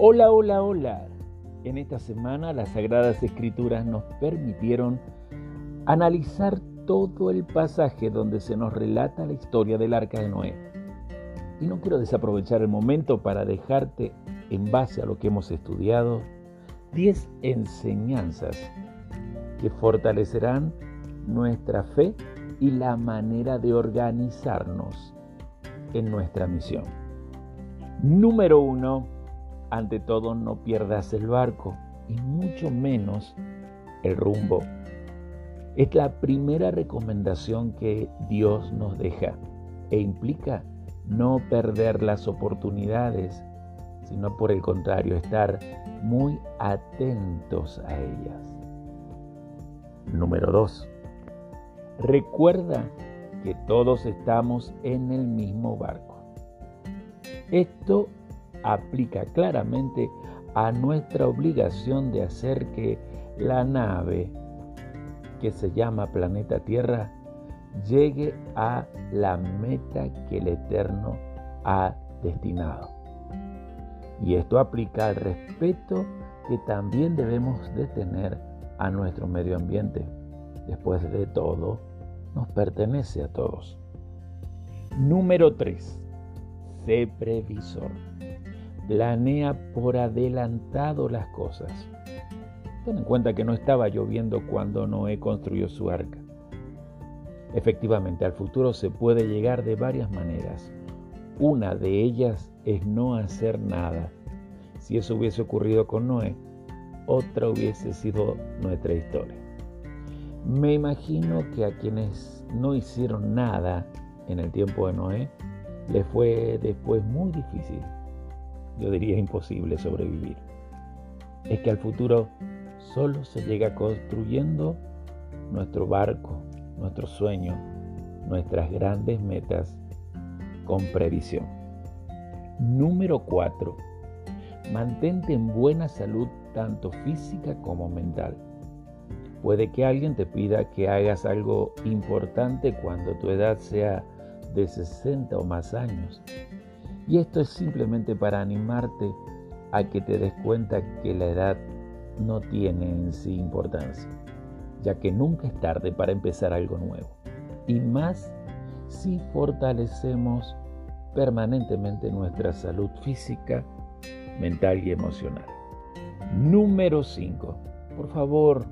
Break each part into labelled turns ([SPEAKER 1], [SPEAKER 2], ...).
[SPEAKER 1] Hola, hola, hola. En esta semana las Sagradas Escrituras nos permitieron analizar todo el pasaje donde se nos relata la historia del arca de Noé. Y no quiero desaprovechar el momento para dejarte, en base a lo que hemos estudiado, 10 enseñanzas que fortalecerán nuestra fe y la manera de organizarnos en nuestra misión. Número uno, ante todo no pierdas el barco y mucho menos el rumbo. Es la primera recomendación que Dios nos deja e implica no perder las oportunidades, sino por el contrario, estar muy atentos a ellas. Número 2. Recuerda que todos estamos en el mismo barco. Esto aplica claramente a nuestra obligación de hacer que la nave que se llama planeta Tierra llegue a la meta que el Eterno ha destinado. Y esto aplica al respeto que también debemos de tener a nuestro medio ambiente. Después de todo, nos pertenece a todos. Número 3. Sé previsor. Planea por adelantado las cosas. Ten en cuenta que no estaba lloviendo cuando Noé construyó su arca. Efectivamente, al futuro se puede llegar de varias maneras. Una de ellas es no hacer nada. Si eso hubiese ocurrido con Noé, otra hubiese sido nuestra historia. Me imagino que a quienes no hicieron nada en el tiempo de Noé, les fue después muy difícil, yo diría imposible sobrevivir. Es que al futuro solo se llega construyendo nuestro barco, nuestro sueño, nuestras grandes metas con previsión. Número 4. Mantente en buena salud tanto física como mental. Puede que alguien te pida que hagas algo importante cuando tu edad sea de 60 o más años. Y esto es simplemente para animarte a que te des cuenta que la edad no tiene en sí importancia, ya que nunca es tarde para empezar algo nuevo. Y más si fortalecemos permanentemente nuestra salud física, mental y emocional. Número 5. Por favor,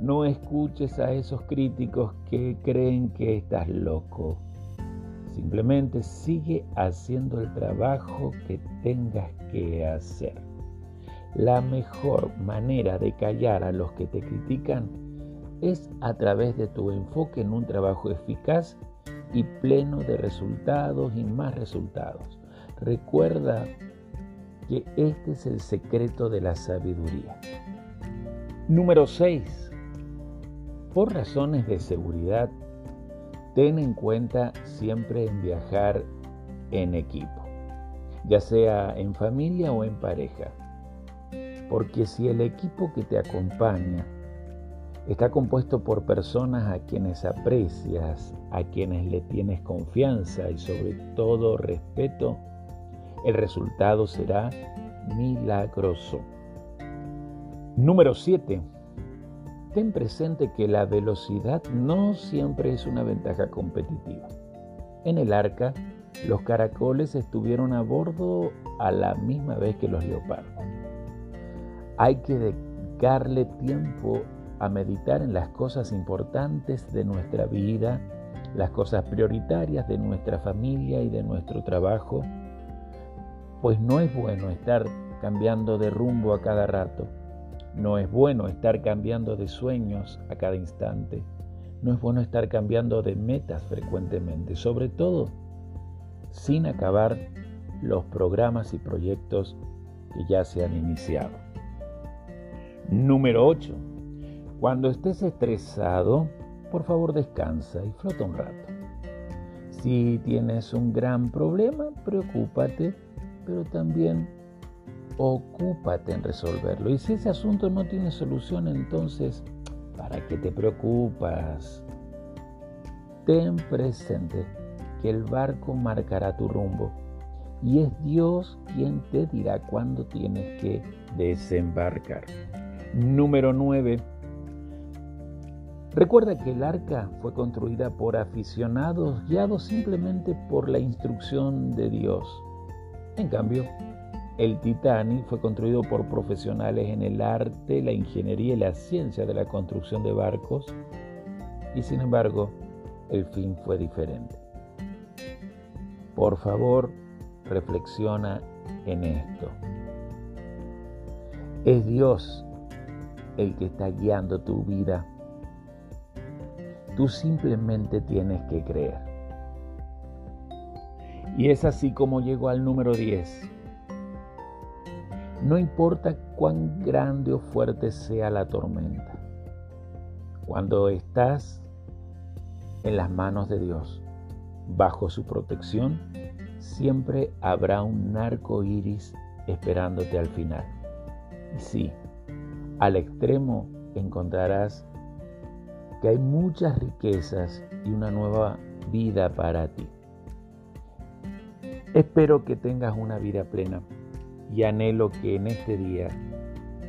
[SPEAKER 1] no escuches a esos críticos que creen que estás loco. Simplemente sigue haciendo el trabajo que tengas que hacer. La mejor manera de callar a los que te critican es a través de tu enfoque en un trabajo eficaz y pleno de resultados y más resultados. Recuerda que este es el secreto de la sabiduría. Número 6. Por razones de seguridad, ten en cuenta siempre en viajar en equipo, ya sea en familia o en pareja. Porque si el equipo que te acompaña está compuesto por personas a quienes aprecias, a quienes le tienes confianza y sobre todo respeto, el resultado será milagroso. Número 7. Ten presente que la velocidad no siempre es una ventaja competitiva. En el arca, los caracoles estuvieron a bordo a la misma vez que los leopardos. Hay que dedicarle tiempo a meditar en las cosas importantes de nuestra vida, las cosas prioritarias de nuestra familia y de nuestro trabajo, pues no es bueno estar cambiando de rumbo a cada rato. No es bueno estar cambiando de sueños a cada instante. No es bueno estar cambiando de metas frecuentemente, sobre todo sin acabar los programas y proyectos que ya se han iniciado. Número 8. Cuando estés estresado, por favor descansa y flota un rato. Si tienes un gran problema, preocúpate pero también ocúpate en resolverlo. Y si ese asunto no tiene solución, entonces, ¿para qué te preocupas? Ten presente que el barco marcará tu rumbo y es Dios quien te dirá cuándo tienes que desembarcar. Número 9. Recuerda que el arca fue construida por aficionados guiados simplemente por la instrucción de Dios. En cambio, el Titanic fue construido por profesionales en el arte, la ingeniería y la ciencia de la construcción de barcos y sin embargo el fin fue diferente. Por favor, reflexiona en esto. Es Dios el que está guiando tu vida. Tú simplemente tienes que creer. Y es así como llego al número 10. No importa cuán grande o fuerte sea la tormenta. Cuando estás en las manos de Dios, bajo su protección, siempre habrá un arco iris esperándote al final. Y sí, al extremo encontrarás que hay muchas riquezas y una nueva vida para ti. Espero que tengas una vida plena y anhelo que en este día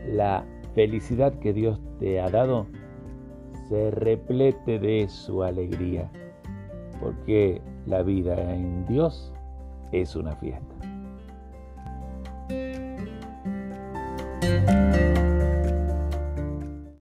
[SPEAKER 1] la felicidad que Dios te ha dado se replete de su alegría, porque la vida en Dios es una fiesta.